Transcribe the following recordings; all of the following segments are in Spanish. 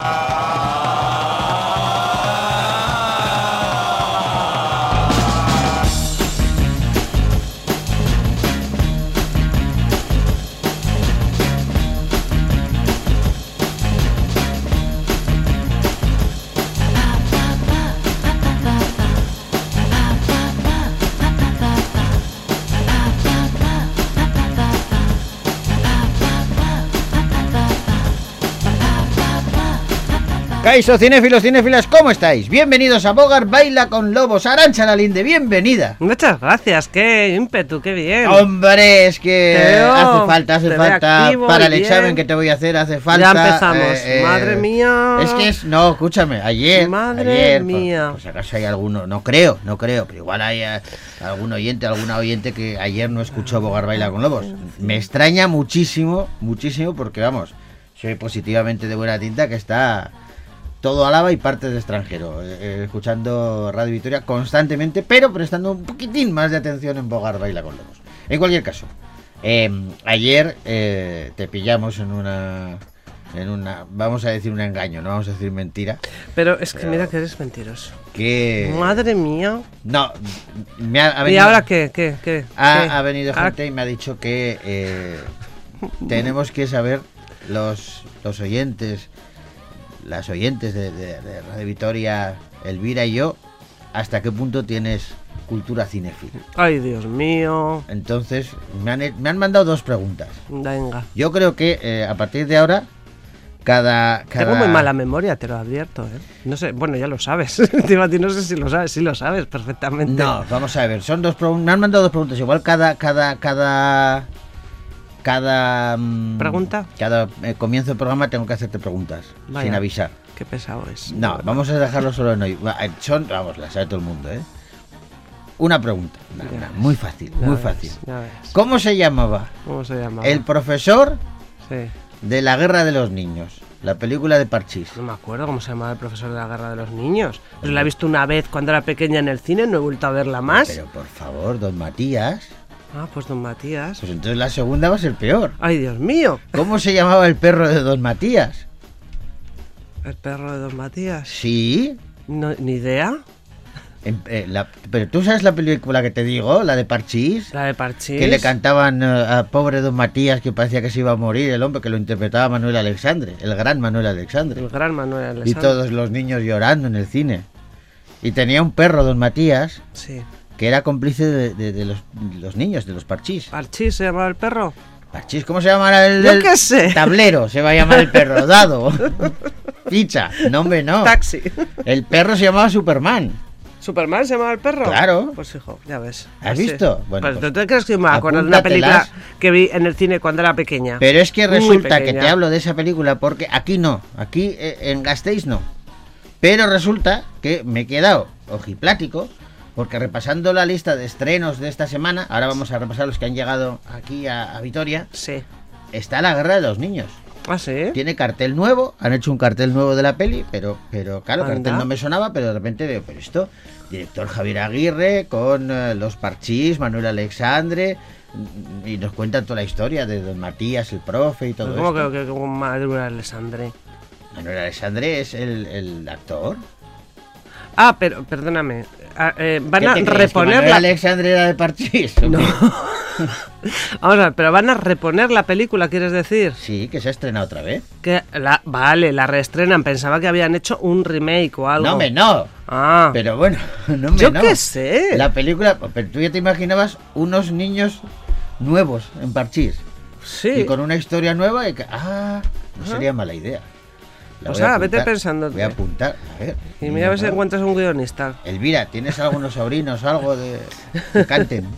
Uh... Caiso, cinéfilos, cinéfilas, ¿cómo estáis? Bienvenidos a Bogar Baila con Lobos. Arancha la Linde, bienvenida. Muchas gracias, qué ímpetu, qué bien. Hombre, es que hace falta, hace falta. Para el bien. examen que te voy a hacer hace falta. ya empezamos. eh, eh, Madre mía. Es que es, no, escúchame, ayer. Madre ayer, por- mía. Pues acaso hay alguno, no creo, no creo, pero igual hay eh, algún oyente, alguna oyente que ayer no escuchó Bogar Baila con Lobos. Me extraña muchísimo, muchísimo, porque vamos, soy positivamente de buena tinta que está todo Álava y parte de extranjero, eh, eh, escuchando Radio Victoria constantemente, pero prestando un poquitín más de atención en Bogar Baila con Lobos. En cualquier caso, eh, ayer eh, te pillamos en una, en una, vamos a decir un engaño, no vamos a decir mentira, Pero es que mira que eres mentiroso. que Madre mía. no, me ha, ha ¿Y venido, ahora qué? ¿Qué? ¿Qué? ha, ¿Qué? ha venido Ah, gente y me ha dicho que eh, tenemos que saber los, los oyentes, las oyentes de, de- de Radio Vitoria, Elvira y yo, hasta qué punto tienes cultura cinéfila. Ay, Dios mío. Entonces, me han, me han mandado dos preguntas. Venga. Yo creo que eh, a partir de ahora, cada... cada... Tengo muy mala memoria, te lo advierto, ¿eh? No sé, bueno, ya lo sabes. No sé si lo sabes, sí lo sabes perfectamente. No, vamos a ver, son dos preguntas. Me han mandado dos preguntas. Igual cada, cada, cada, cada. mm, ¿Pregunta? Cada eh, comienzo del programa tengo que hacerte preguntas Vaya. sin avisar. Qué pesado es. No, vamos a dejarlo solo en hoy. Eh, Son, vamos, las sabe todo el mundo, ¿eh? Una pregunta, una- Ya una, ves. muy fácil, muy ves, fácil. ¿Cómo se llamaba ¿Cómo se llama? el profesor Sí. de la guerra de los niños? La película de Parchís. No me acuerdo cómo se llamaba el profesor de la guerra de los niños. Pero la he visto una vez cuando era pequeña en el cine, no he vuelto a verla más. Pero por favor, don Matías. Ah, pues don Matías. Pues entonces la segunda va a ser peor. Ay, Dios mío. ¿Cómo se llamaba el perro de don Matías? El perro de don Matías. Sí, No, ni idea. En- eh, la- pero tú sabes la película que te digo, la de Parchís, La de Parchís. que le cantaban eh, a pobre don Matías que parecía que se iba a morir, el hombre que lo interpretaba Manuel Alexandre, el gran Manuel Alexandre. El gran Manuel Y Alessandro. todos los niños llorando en el cine. Y tenía un perro, don Matías, Sí. Que era cómplice de, de- de los, los niños, de los Parchís. ¿Parchís se llamaba el perro? Parchís, ¿cómo se llama el, Yo el qué sé. tablero? Se va a llamar el perro, dado. Ficha, no hombre, no. Taxi. El perro se llamaba Superman. ¿Superman se llamaba el perro? Claro. Pues hijo, ya ves. ¿Has visto? Bueno, pues, pues, ¿tú te crees que me acuerdo de una película que vi en el cine cuando era pequeña? Pero es que resulta que te hablo de esa película porque aquí no, aquí eh, en Gasteiz no. Pero resulta que me he quedado ojiplático porque repasando la lista de estrenos de esta semana, ahora vamos a repasar los que han llegado aquí a, a Vitoria, Sí. está La Guerra de los Niños. ¿Ah, sí? Tiene cartel nuevo, han hecho un cartel nuevo de la peli, pero, pero claro, Anda. cartel no me sonaba, pero de repente veo, pero esto, director Javier Aguirre, con eh, los Parchís, Manuel Alexandre, y nos cuentan toda la historia de Don Matías, el profe y todo ¿Cómo esto. que, que como Manuel Alessandre? Manuel Alexandre es el, el actor. Ah, pero perdóname. Ah, eh, van ¿Qué a reponer la... Alexandre era de Parchís? No. Vamos a ver, pero van a reponer la película, ¿quieres decir? Sí, que se ha estrenado otra vez. Que la, vale, la reestrenan. Pensaba que habían hecho un remake o algo. No, me no. Ah, Pero bueno, no me yo no. qué sé. La película, pero tú ya te imaginabas unos niños nuevos en Parchís. sí. Y con una historia nueva y que... Ah, no sería mala idea. La O voy a sea, vete apuntar. pensándote. Voy a apuntar. A ver. Y mira a ver si no. encuentras un guionista. Elvira, ¿tienes algunos sobrinos algo de que canten?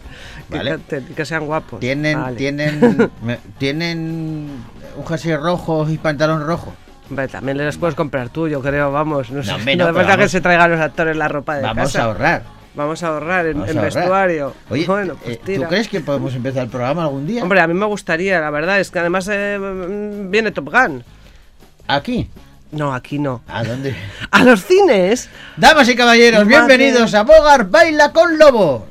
Que, canten, que sean guapos. Tienen, Vale. tienen, tienen un jersey rojo y pantalón rojo. Hombre, también les puedes comprar tú, yo creo, vamos. No, sé, hombre, no no, hace pero falta que se traigan los actores la ropa de Vamos casa. a ahorrar. Vamos a ahorrar en, vamos en a ahorrar. vestuario. Oye, bueno, pues eh, tira. ¿tú crees que podemos empezar el programa algún día? Hombre, a mí me gustaría, la verdad, es que además eh, viene Top Gun. Aquí. No, aquí no. ¿A dónde? ¡A los cines! Damas y caballeros, Madre. bienvenidos a Bogar Baila con Lobos.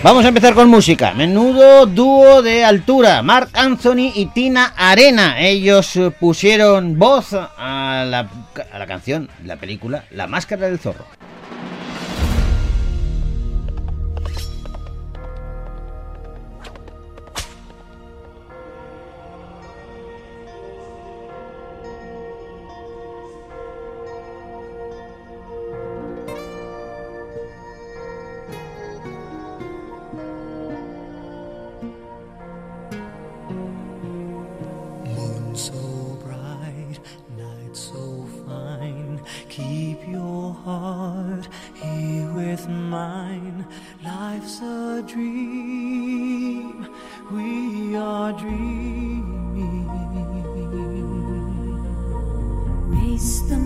Vamos a empezar con música. Menudo dúo de altura. Mark Anthony y Tina Arena. Ellos eh, pusieron voz a la, a la canción, la película La Máscara del Zorro.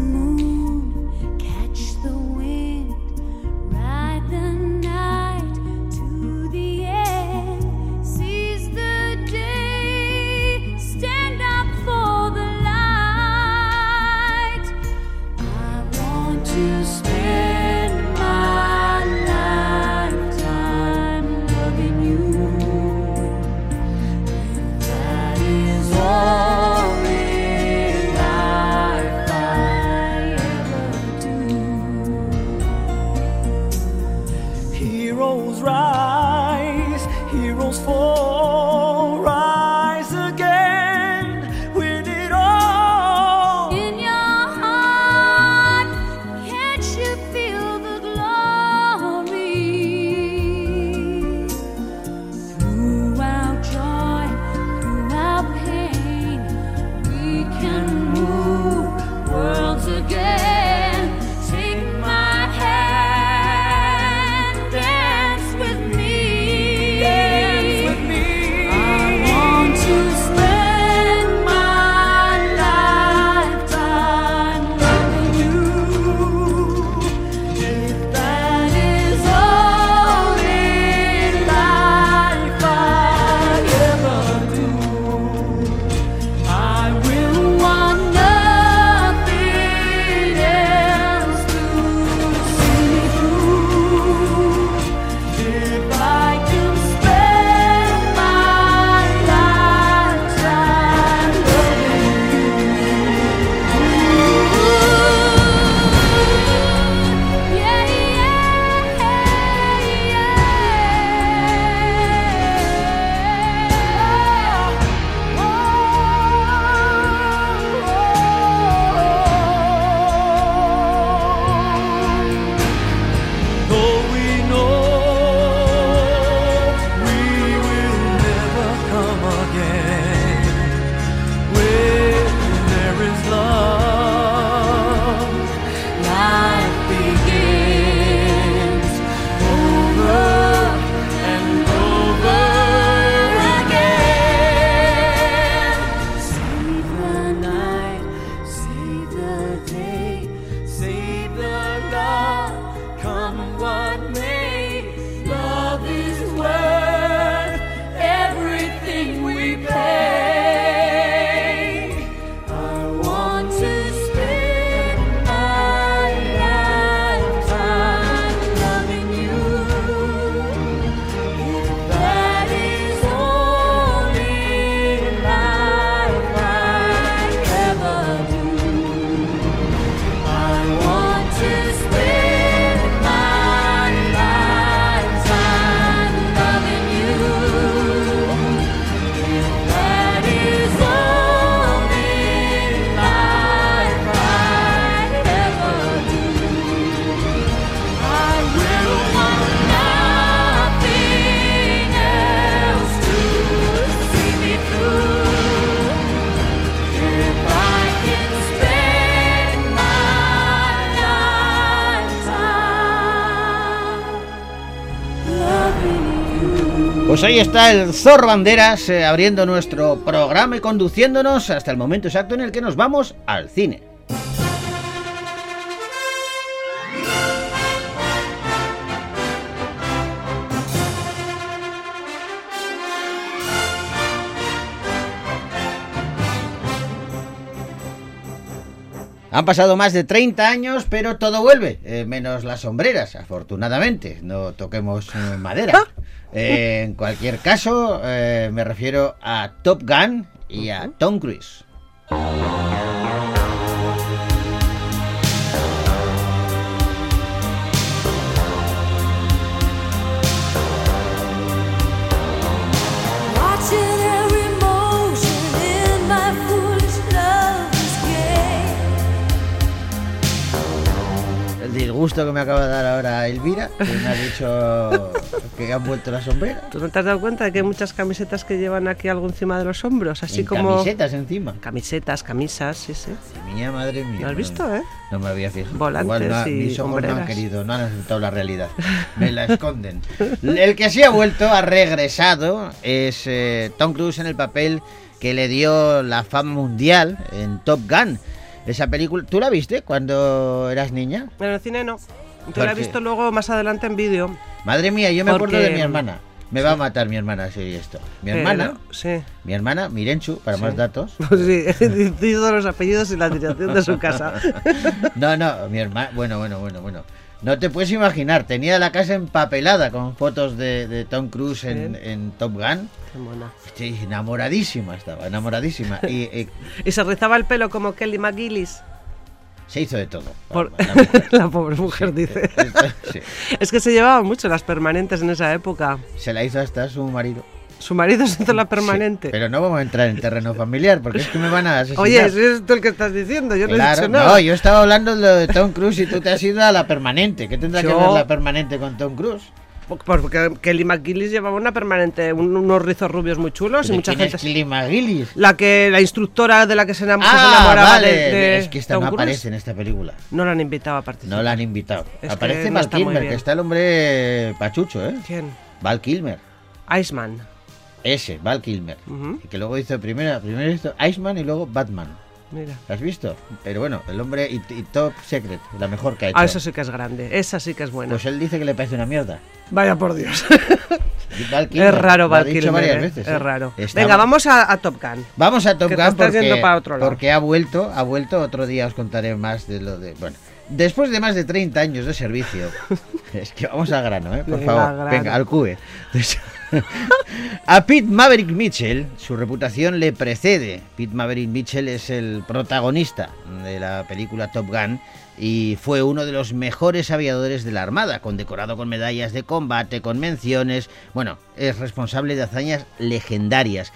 mundo. Pues ahí está el Zor Banderas eh, abriendo nuestro programa y conduciéndonos hasta el momento exacto en el que nos vamos al cine. Han pasado más de 30 años, pero todo vuelve, eh, menos las sombreras, afortunadamente. No toquemos eh, madera. Eh, en cualquier caso, me refiero a Top Gun y a Tom Cruise. El disgusto que me acaba de dar ahora Elvira, que me ha dicho que han vuelto las sombreras. ¿Tú no te has dado cuenta de que hay muchas camisetas que llevan aquí algo encima de los hombros? Así En como... camisetas encima. Camisetas, camisas, sí, sí. Mía, madre mía. ¿Lo has visto, eh? No me había fijado. Volantes Igual no ha- y mis ojos no han querido, no han aceptado la realidad. Me la esconden. El que sí ha vuelto, ha regresado, es eh, Tom Cruise en el papel que le dio la fama mundial en Top Gun. Esa película, ¿tú la viste cuando eras niña? En el cine no. Yo ¿Por la he visto luego más adelante en vídeo. Madre mía, yo me acuerdo de mi hermana. Me va a matar mi hermana si esto. Mi hermana, sí. mi hermana, Mirenchu, para más datos. Sí, dice todos los apellidos y la dirección de su casa. No, no, mi hermana. Bueno, bueno, bueno, bueno. No te puedes imaginar, tenía la casa empapelada con fotos de, de Tom Cruise en, en Top Gun. Qué mona. Sí, enamoradísima estaba, enamoradísima. Y eh, Y se rizaba el pelo como Kelly McGillis. se hizo de todo. Por- La mujer. la pobre mujer dice. Sí. Es que se llevaban mucho las permanentes en esa época. Se la hizo hasta su marido. Su marido se hizo la permanente. Pero no vamos a entrar en terreno familiar porque es que me van a asesinar. Oye, ese es tú el que estás diciendo, yo no he Claro, dicho nada. no, yo estaba hablando de lo de Tom Cruise y tú te has ido a la permanente. ¿Qué tendrá que ver la permanente con Tom Cruise? Porque Kelly McGillis llevaba una permanente, un- unos rizos rubios muy chulos y ¿De mucha quién gente. es Kelly McGillis? La que la instructora de la que se, enam- que se Ah, enamoraba vale. de, de es que esta Tom no Cruise, aparece en esta película. No la han invitado a participar. No la han invitado. Es Aparece Val Kilmer, que está el hombre pachucho, ¿eh? ¿Quién? Val Kilmer. Iceman. Ese, Val Kilmer. Que luego hizo primero, primero hizo Iceman y luego Batman. Mira. ¿Lo has visto? Pero bueno, el hombre y, y Top Secret, la mejor que ha hecho. Ah, eso sí que es grande. Esa sí que es buena. Pues él dice que le parece una mierda. Vaya por Dios. Kilmer, es raro, Val Kilmer, eh. veces. Es raro. Está- Venga, vamos a, a Top Gun. Vamos a Top Que Gun porque, yendo para otro lado. porque ha vuelto, ha vuelto. Otro día os contaré más de lo de. Bueno, después de más de 30 años de servicio, es que vamos al grano, ¿eh? Por Venga, favor, grano. venga, al cube. A Pete Maverick Mitchell, su reputación le precede. Pete Maverick Mitchell es el protagonista de la película Top Gun y fue uno de los mejores aviadores de la Armada, condecorado con medallas de combate, con menciones. Bueno, es responsable de hazañas legendarias.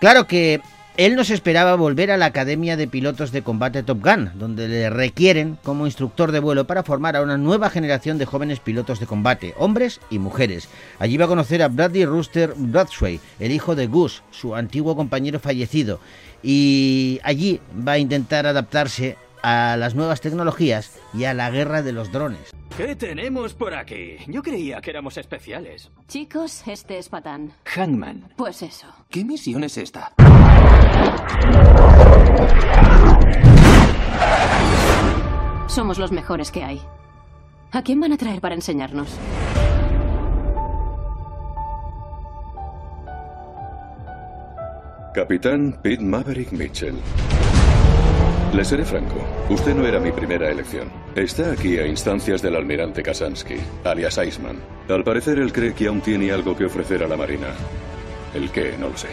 Claro que él no se esperaba volver a la Academia de Pilotos de Combate Top Gun, donde le requieren como instructor de vuelo para formar a una nueva generación de jóvenes pilotos de combate, hombres y mujeres. Allí va a conocer a Bradley Rooster Bradshaw, el hijo de Gus, su antiguo compañero fallecido, y allí va a intentar adaptarse a las nuevas tecnologías y a la guerra de los drones. ¿Qué tenemos por aquí? Yo creía que éramos especiales. Chicos, este es Patán. Hangman. Pues eso. ¿Qué misión es esta? Somos los mejores que hay. ¿A quién van a traer para enseñarnos? Capitán Pete Maverick Mitchell. Le seré franco, usted no era mi primera elección. Está aquí a instancias del almirante Kasansky, alias Iceman. Al parecer él cree que aún tiene algo que ofrecer a la Marina. El qué, no lo sé.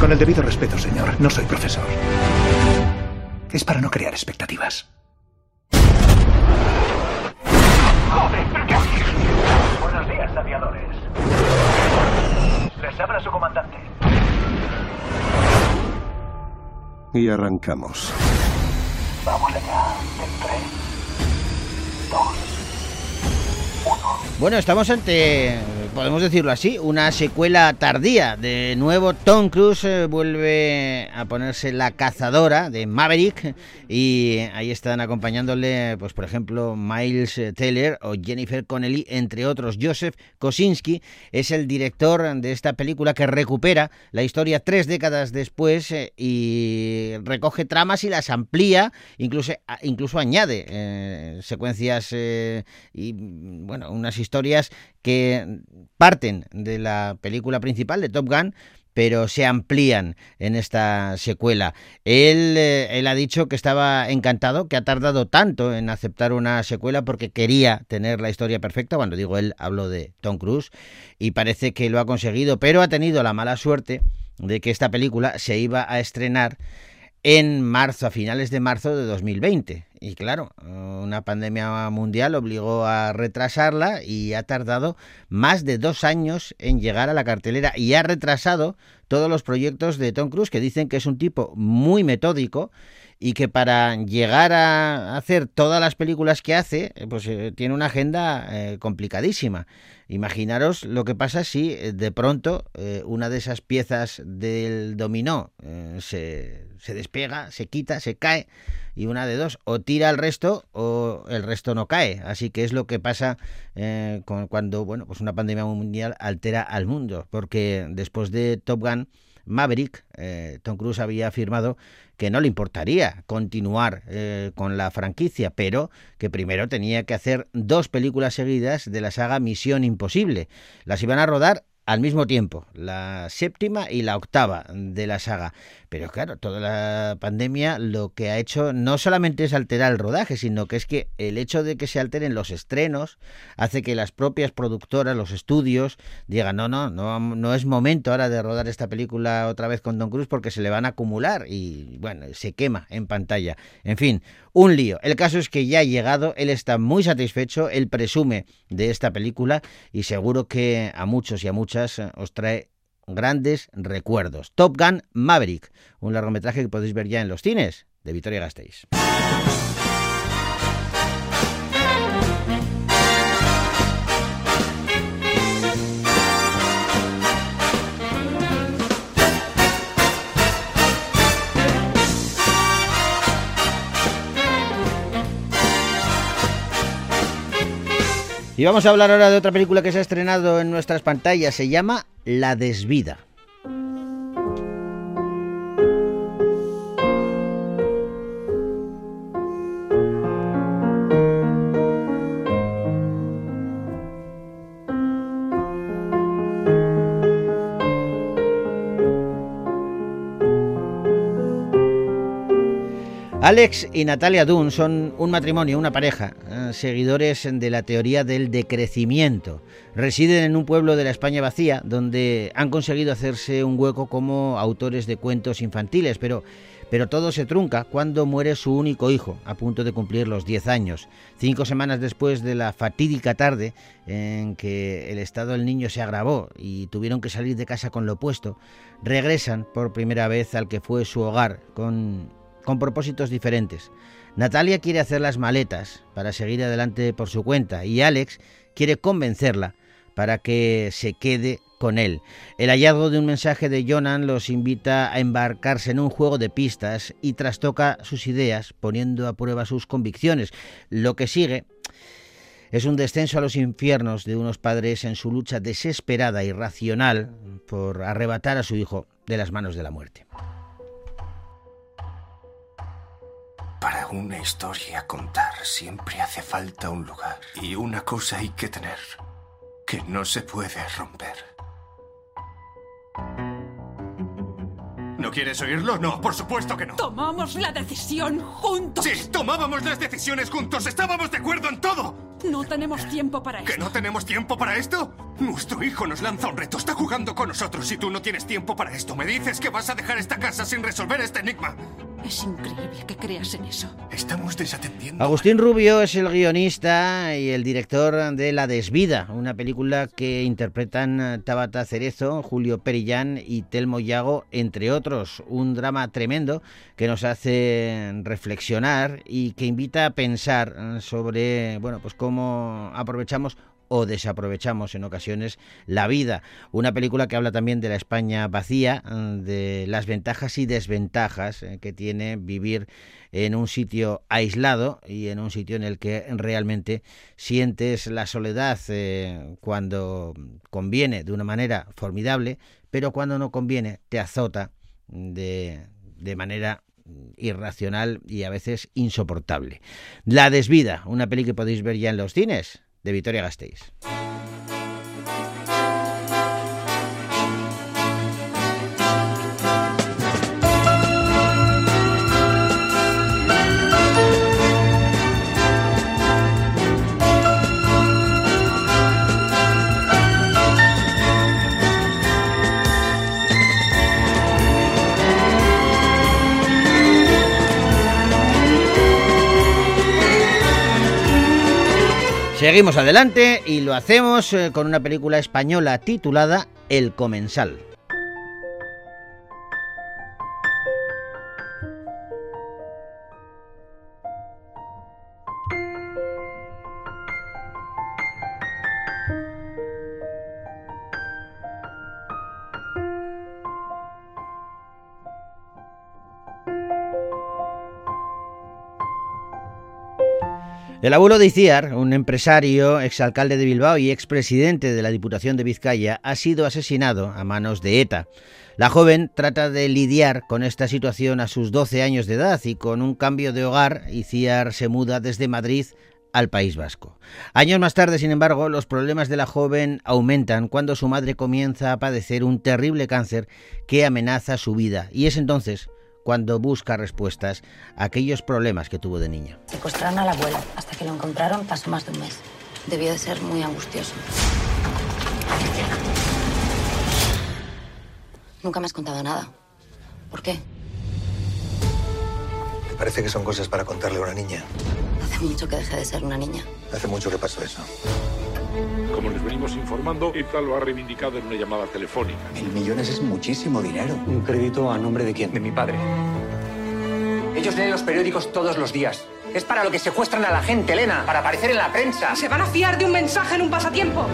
Con el debido respeto, señor, no soy profesor. Es para no crear expectativas. Buenos días, aviadores. Les habla su comandante. Y arrancamos. Vamos allá. En tres, dos, Bueno, estamos ante, podemos decirlo así, una secuela tardía. De nuevo, Tom Cruise eh, vuelve a ponerse la cazadora de Maverick y ahí están acompañándole, pues por ejemplo, Miles Taylor o Jennifer Connelly, entre otros. Joseph Kosinski es el director de esta película que recupera la historia tres décadas después eh, y recoge tramas y las amplía, incluso, incluso añade eh, secuencias y bueno, unas historias que parten de la película principal de Top Gun, pero se amplían en esta secuela. Él, eh, él ha dicho que estaba encantado, que ha tardado tanto en aceptar una secuela porque quería tener la historia perfecta. Cuando digo él, hablo de Tom Cruise y parece que lo ha conseguido, pero ha tenido la mala suerte de que esta película se iba a estrenar en marzo, a finales de marzo de 2020. Y claro, una pandemia mundial obligó a retrasarla y ha tardado más de dos años en llegar a la cartelera y ha retrasado todos los proyectos de Tom Cruise, que dicen que es un tipo muy metódico y que para llegar a hacer todas las películas que hace, eh, pues eh, tiene una agenda eh, complicadísima. Imaginaros lo que pasa si de pronto una de esas piezas del dominó se, se despega, se quita, se cae y una de dos, o tira el resto o el resto no cae. Así que es lo que pasa con- cuando bueno, pues una pandemia mundial altera al mundo, porque después de Top Gun Maverick, eh, Tom Cruise había afirmado que no le importaría continuar eh, con la franquicia, pero que primero tenía que hacer dos películas seguidas de la saga Misión Imposible. Las iban a rodar al mismo tiempo, la séptima y la octava de la saga. Pero claro, toda la pandemia lo que ha hecho no solamente es alterar el rodaje, sino que es que el hecho de que se alteren los estrenos hace que las propias productoras, los estudios, digan, no, no, no, es momento ahora de rodar esta película otra vez con Don Cruz porque se le van a acumular y bueno, se quema en pantalla. En fin, un lío. El caso es que ya ha llegado, él está muy satisfecho, él presume de esta película y seguro que a muchos y a muchas eh, os trae grandes recuerdos. Top Gun Maverick, un largometraje que podéis ver ya en los cines de Vitoria Gasteiz. Y vamos a hablar ahora de otra película que se ha estrenado en nuestras pantallas. Se llama La Desvida. Alex y Natalia Dunn son un matrimonio, una pareja, eh, seguidores de la teoría del decrecimiento. Residen en un pueblo de la España vacía donde han conseguido hacerse un hueco como autores de cuentos infantiles, pero, pero todo se trunca cuando muere su único hijo, a punto de cumplir los 10 años. Cinco semanas después de la fatídica tarde en que el estado del niño se agravó y tuvieron que salir de casa con lo opuesto, regresan por primera vez al que fue su hogar con con propósitos diferentes. Natalia quiere hacer las maletas para seguir adelante por su cuenta y Alex quiere convencerla para que se quede con él. El hallazgo de un mensaje de Jonan los invita a embarcarse en un juego de pistas y trastoca sus ideas poniendo a prueba sus convicciones. Lo que sigue es un descenso a los infiernos de unos padres en su lucha desesperada y racional por arrebatar a su hijo de las manos de la muerte. Para una historia a contar siempre hace falta un lugar. Y una cosa hay que tener, que no se puede romper. ¿No quieres oírlo? No, por supuesto que no. Tomamos la decisión juntos. Sí, tomábamos las decisiones juntos, estábamos de acuerdo en todo. No tenemos tiempo para esto. ¿Que no tenemos tiempo para esto? Nuestro hijo nos lanza un reto, está jugando con nosotros y tú no tienes tiempo para esto. Me dices que vas a dejar esta casa sin resolver este enigma. Es increíble que creas en eso. Estamos desatendiendo. Agustín Rubio es el guionista y el director de La Desvida, una película que interpretan Tabata Cerezo, Julio Perillán y Telmo Yago, entre otros. Un drama tremendo que nos hace reflexionar y que invita a pensar sobre, bueno, pues cómo aprovechamos o desaprovechamos en ocasiones la vida. Una película que habla también de la España vacía, eh, de las ventajas y desventajas eh, que tiene vivir en un sitio aislado y en un sitio en el que realmente sientes la soledad eh, cuando conviene de una manera formidable, pero cuando no conviene te azota de, de manera irracional y a veces insoportable. La desvida, una peli que podéis ver ya en los cines de Vitoria Gasteiz. Seguimos adelante y lo hacemos eh, con una película española titulada El Comensal. El abuelo de Iciar, un empresario, exalcalde de Bilbao y expresidente de la Diputación de Vizcaya, ha sido asesinado a manos de ETA. La joven trata de lidiar con esta situación a sus 12 años de edad y con un cambio de hogar, Iciar se muda desde Madrid al País Vasco. Años más tarde, sin embargo, los problemas de la joven aumentan cuando su madre comienza a padecer un terrible cáncer que amenaza su vida y es entonces cuando busca respuestas a aquellos problemas que tuvo de niña. Secuestraron al abuelo. Hasta que lo encontraron pasó más de un mes. Debió de ser muy angustioso. Nunca me has contado nada. ¿Por qué? ¿Te parece que son cosas para contarle a una niña? Hace mucho que dejé de ser una niña. Hace mucho que pasó eso. Como les venimos informando, ETA lo ha reivindicado en una llamada telefónica. Mil millones es muchísimo dinero. ¿Un crédito a nombre de quién? De mi padre. Ellos leen los periódicos todos los días. Es para lo que secuestran a la gente, Elena, para aparecer en la prensa. ¿Se van a fiar de un mensaje en un pasatiempo?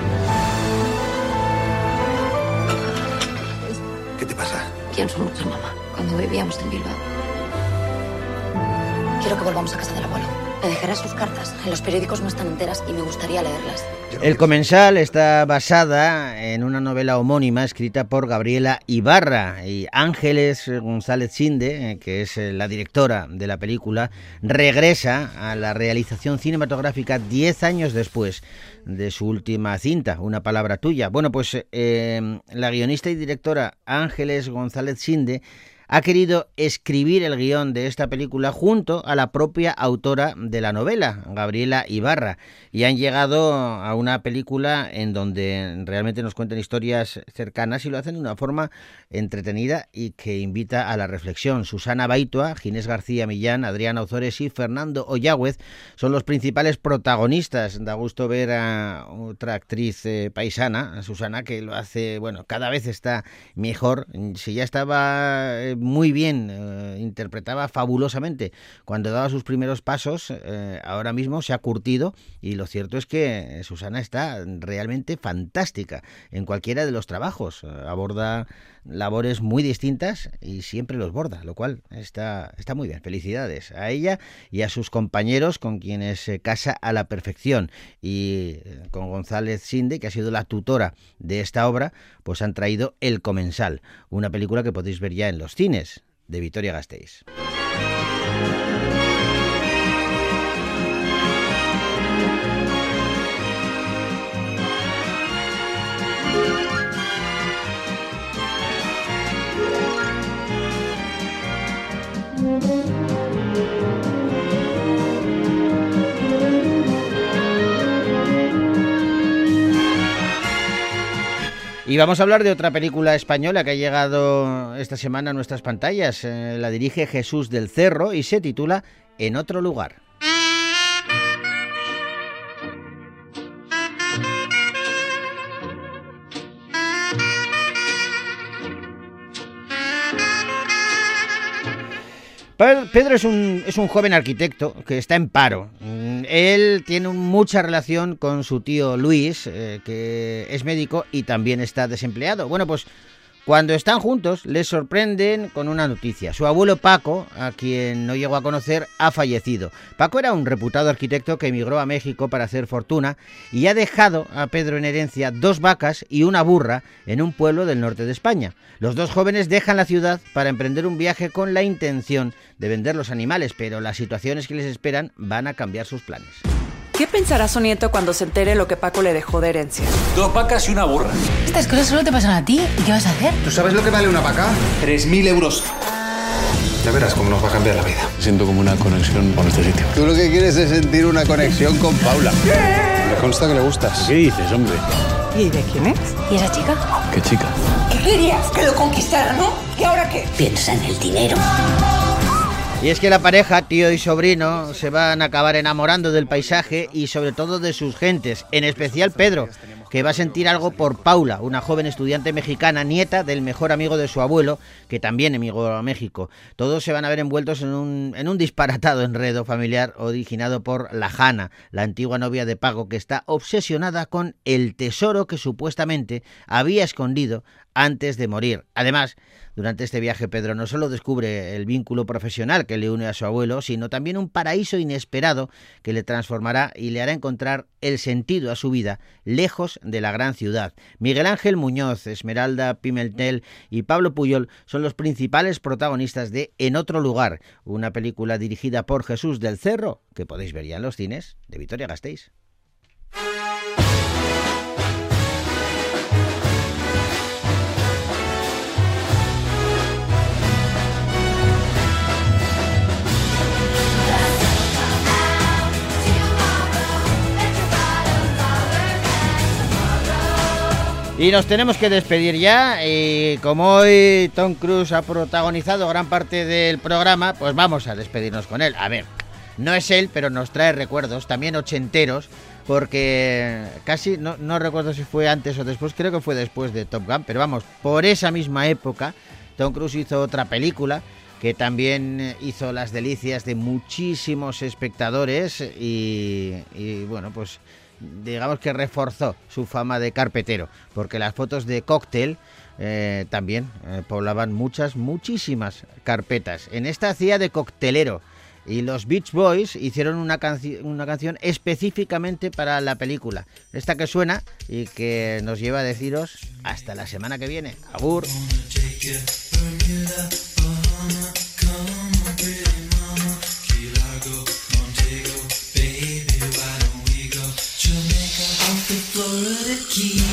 ¿Qué te pasa? Pienso mucho en mamá. Cuando vivíamos en Bilbao. Quiero que volvamos a casa del abuelo. Me dejará sus cartas. En los periódicos no están enteras y me gustaría leerlas. El Comensal está basada en una novela homónima escrita por Gabriela Ibarra y Ángeles González Sinde, eh, que es eh, la directora de la película, regresa a la realización cinematográfica 10 años después de su última cinta, Una palabra tuya. Bueno, pues eh, la guionista y directora Ángeles González Sinde ha querido escribir el guion de esta película junto a la propia autora de la novela, Gabriela Ibarra, y han llegado a una película en donde realmente nos cuentan historias cercanas y lo hacen de una forma entretenida y que invita a la reflexión. Susana Baitua, Ginés García Millán, Adriana Ozores y Fernando Oyagüez son los principales protagonistas. Da gusto ver a otra actriz eh, paisana, Susana, que lo hace, bueno, cada vez está mejor. Si ya estaba eh, muy bien, eh, interpretaba fabulosamente cuando daba sus primeros pasos, eh, ahora mismo se ha curtido y lo cierto es que Susana está realmente fantástica en cualquiera de los trabajos. Eh, aborda labores muy distintas y siempre los borda, lo cual está, está muy bien. Felicidades a ella y a sus compañeros con quienes se casa a la perfección. Y eh, con González Sinde, que ha sido la tutora de esta obra, pues han traído El Comensal, una película que podéis ver ya en los cines de Vitoria Gasteiz. Y vamos a hablar de otra película española que ha llegado esta semana a nuestras pantallas. Eh, la dirige Jesús del Cerro y se titula En otro lugar. Pedro es un, es un joven arquitecto que está en paro. Mm, Él tiene mucha relación con su tío Luis, eh, que es médico y también está desempleado. Bueno, pues cuando están juntos les sorprenden con una noticia. Su abuelo Paco, a quien no llegó a conocer, ha fallecido. Paco era un reputado arquitecto que emigró a México para hacer fortuna y ha dejado a Pedro en herencia dos vacas y una burra en un pueblo del norte de España. Los dos jóvenes dejan la ciudad para emprender un viaje con la intención de vender los animales, pero las situaciones que les esperan van a cambiar sus planes. ¿Qué pensará su nieto cuando se entere lo que Paco le dejó de herencia? Dos vacas y una burra. Estas cosas solo te pasan a ti. ¿Y qué vas a hacer? ¿Tú sabes lo que vale una vaca? 3.000 euros. Ya verás cómo nos va a cambiar la vida. Siento como una conexión con este sitio. Tú lo que quieres es sentir una conexión con Paula. Me consta que le gustas. ¿Qué dices, hombre? ¿Y de quién es? ¿Y esa chica? ¿Qué chica? ¿Qué querías? Que lo conquistara, ¿no? ¿Y ahora qué? Piensa en el dinero. Y es que la pareja, tío y sobrino, se van a acabar enamorando del paisaje y sobre todo de sus gentes, en especial Pedro, que va a sentir algo por Paula, una joven estudiante mexicana, nieta del mejor amigo de su abuelo, que también emigró a México. Todos se van a ver envueltos en un, en un disparatado enredo familiar originado por la Jana, la antigua novia de Pago, que está obsesionada con el tesoro que supuestamente había escondido antes de morir. Además, durante este viaje Pedro no solo descubre el vínculo profesional que le une a su abuelo, sino también un paraíso inesperado que le transformará y le hará encontrar el sentido a su vida lejos de la gran ciudad. Miguel Ángel Muñoz, Esmeralda Pimentel y Pablo Puyol son los principales protagonistas de En otro lugar, una película dirigida por Jesús del Cerro, que podéis ver ya en los cines de Vitoria Gasteiz. Y nos tenemos que despedir ya. Y como hoy Tom Cruise ha protagonizado gran parte del programa, pues vamos a despedirnos con él. A ver, no es él, pero nos trae recuerdos, también ochenteros, porque casi, no, no recuerdo si fue antes o después, creo que fue después de Top Gun, pero vamos, por esa misma época, Tom Cruise hizo otra película que también hizo las delicias de muchísimos espectadores y, y bueno, pues digamos que reforzó su fama de carpetero, porque las fotos de cóctel eh, también eh, poblaban muchas, muchísimas carpetas. En esta hacía de coctelero. Y los Beach Boys hicieron una, una canción específicamente para la película. Esta que suena y que nos lleva a deciros hasta la semana que viene. Agur. for the key.